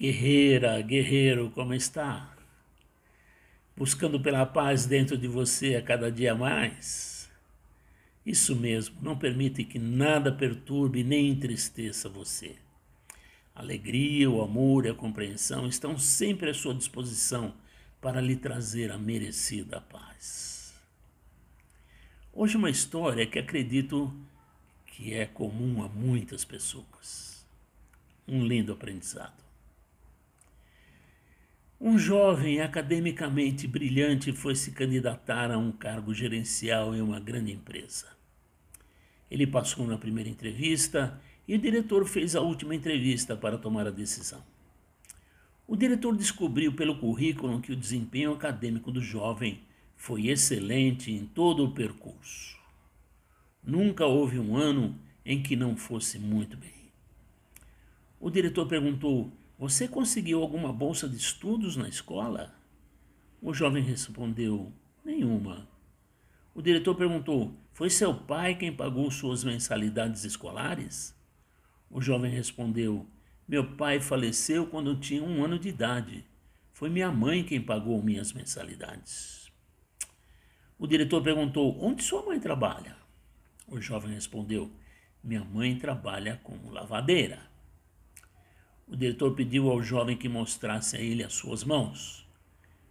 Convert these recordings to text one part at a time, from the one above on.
Guerreira, guerreiro, como está? Buscando pela paz dentro de você a cada dia mais? Isso mesmo, não permite que nada perturbe nem entristeça você. A alegria, o amor e a compreensão estão sempre à sua disposição para lhe trazer a merecida paz. Hoje uma história que acredito que é comum a muitas pessoas. Um lindo aprendizado. Um jovem academicamente brilhante foi se candidatar a um cargo gerencial em uma grande empresa. Ele passou na primeira entrevista e o diretor fez a última entrevista para tomar a decisão. O diretor descobriu pelo currículo que o desempenho acadêmico do jovem foi excelente em todo o percurso. Nunca houve um ano em que não fosse muito bem. O diretor perguntou você conseguiu alguma bolsa de estudos na escola? O jovem respondeu: Nenhuma. O diretor perguntou: Foi seu pai quem pagou suas mensalidades escolares? O jovem respondeu: Meu pai faleceu quando eu tinha um ano de idade. Foi minha mãe quem pagou minhas mensalidades. O diretor perguntou: Onde sua mãe trabalha? O jovem respondeu: Minha mãe trabalha como lavadeira. O diretor pediu ao jovem que mostrasse a ele as suas mãos.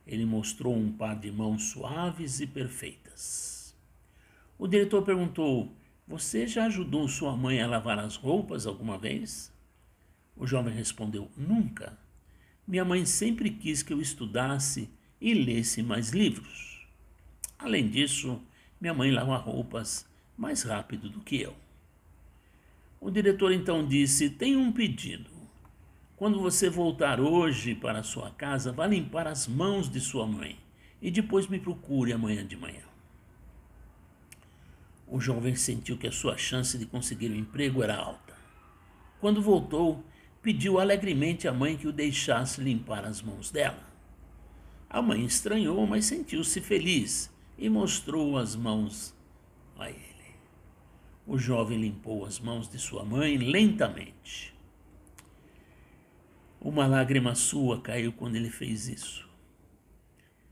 Ele mostrou um par de mãos suaves e perfeitas. O diretor perguntou: Você já ajudou sua mãe a lavar as roupas alguma vez? O jovem respondeu: Nunca. Minha mãe sempre quis que eu estudasse e lesse mais livros. Além disso, minha mãe lava roupas mais rápido do que eu. O diretor então disse: Tenho um pedido. Quando você voltar hoje para sua casa, vá limpar as mãos de sua mãe e depois me procure amanhã de manhã. O jovem sentiu que a sua chance de conseguir um emprego era alta. Quando voltou, pediu alegremente à mãe que o deixasse limpar as mãos dela. A mãe estranhou, mas sentiu-se feliz e mostrou as mãos a ele. O jovem limpou as mãos de sua mãe lentamente. Uma lágrima sua caiu quando ele fez isso.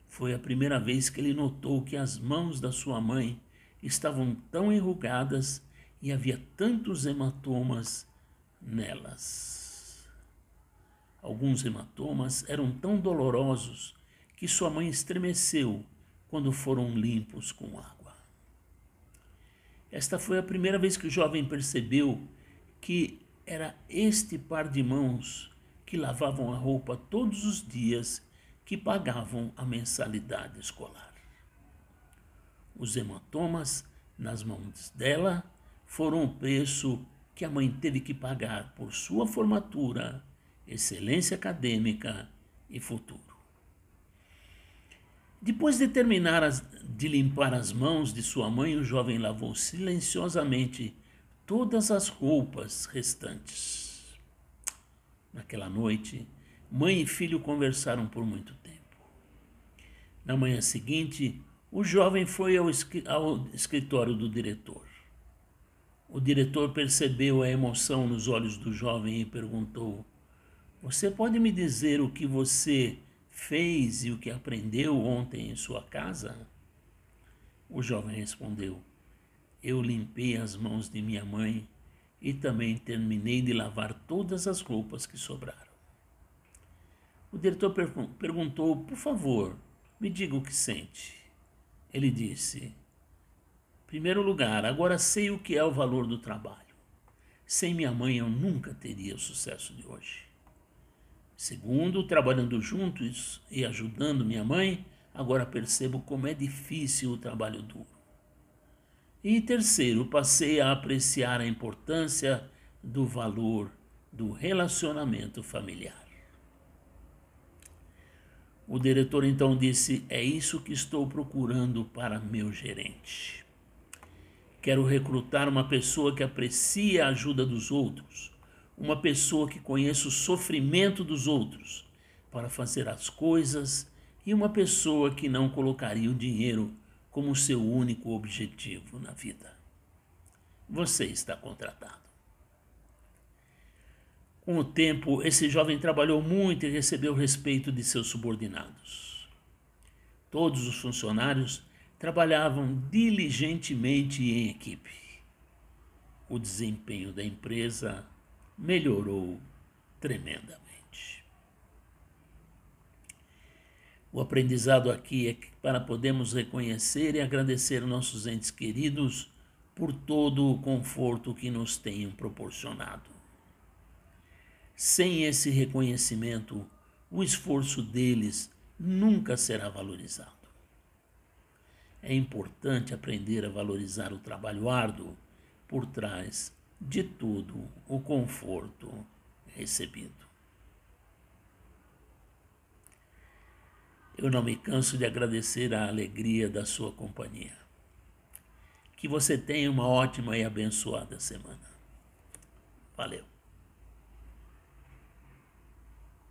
Foi a primeira vez que ele notou que as mãos da sua mãe estavam tão enrugadas e havia tantos hematomas nelas. Alguns hematomas eram tão dolorosos que sua mãe estremeceu quando foram limpos com água. Esta foi a primeira vez que o jovem percebeu que era este par de mãos que lavavam a roupa todos os dias que pagavam a mensalidade escolar. Os hematomas nas mãos dela foram o preço que a mãe teve que pagar por sua formatura, excelência acadêmica e futuro. Depois de terminar as, de limpar as mãos de sua mãe, o jovem lavou silenciosamente todas as roupas restantes. Naquela noite, mãe e filho conversaram por muito tempo. Na manhã seguinte, o jovem foi ao, escritório do diretor. O diretor percebeu a emoção nos olhos do jovem e perguntou: Você pode me dizer o que você fez e o que aprendeu ontem em sua casa? O jovem respondeu: Eu limpei as mãos de minha mãe e também terminei de lavar todas as roupas que sobraram. O diretor per perguntou: Por favor, me diga o que sente. Ele disse: Primeiro lugar, agora sei o que é o valor do trabalho. Sem minha mãe eu nunca teria o sucesso de hoje. Segundo, trabalhando juntos e ajudando minha mãe, agora percebo como é difícil o trabalho duro. E terceiro, passei a apreciar a importância do valor do relacionamento familiar. O diretor então disse: É isso que estou procurando para meu gerente. Quero recrutar uma pessoa que aprecia a ajuda dos outros, uma pessoa que conheça o sofrimento dos outros para fazer as coisas e uma pessoa que não colocaria o dinheiro como seu único objetivo na vida. Você está contratado. Com o tempo, esse jovem trabalhou muito e recebeu o respeito de seus subordinados. Todos os funcionários trabalhavam diligentemente em equipe. O desempenho da empresa melhorou tremendamente. O aprendizado aqui é que para podermos reconhecer e agradecer nossos entes queridos por todo o conforto que nos tenham proporcionado. Sem esse reconhecimento, o esforço deles nunca será valorizado. É importante aprender a valorizar o trabalho árduo por trás de todo o conforto recebido. Eu não me canso de agradecer a alegria da sua companhia. Que você tenha uma ótima e abençoada semana. Valeu.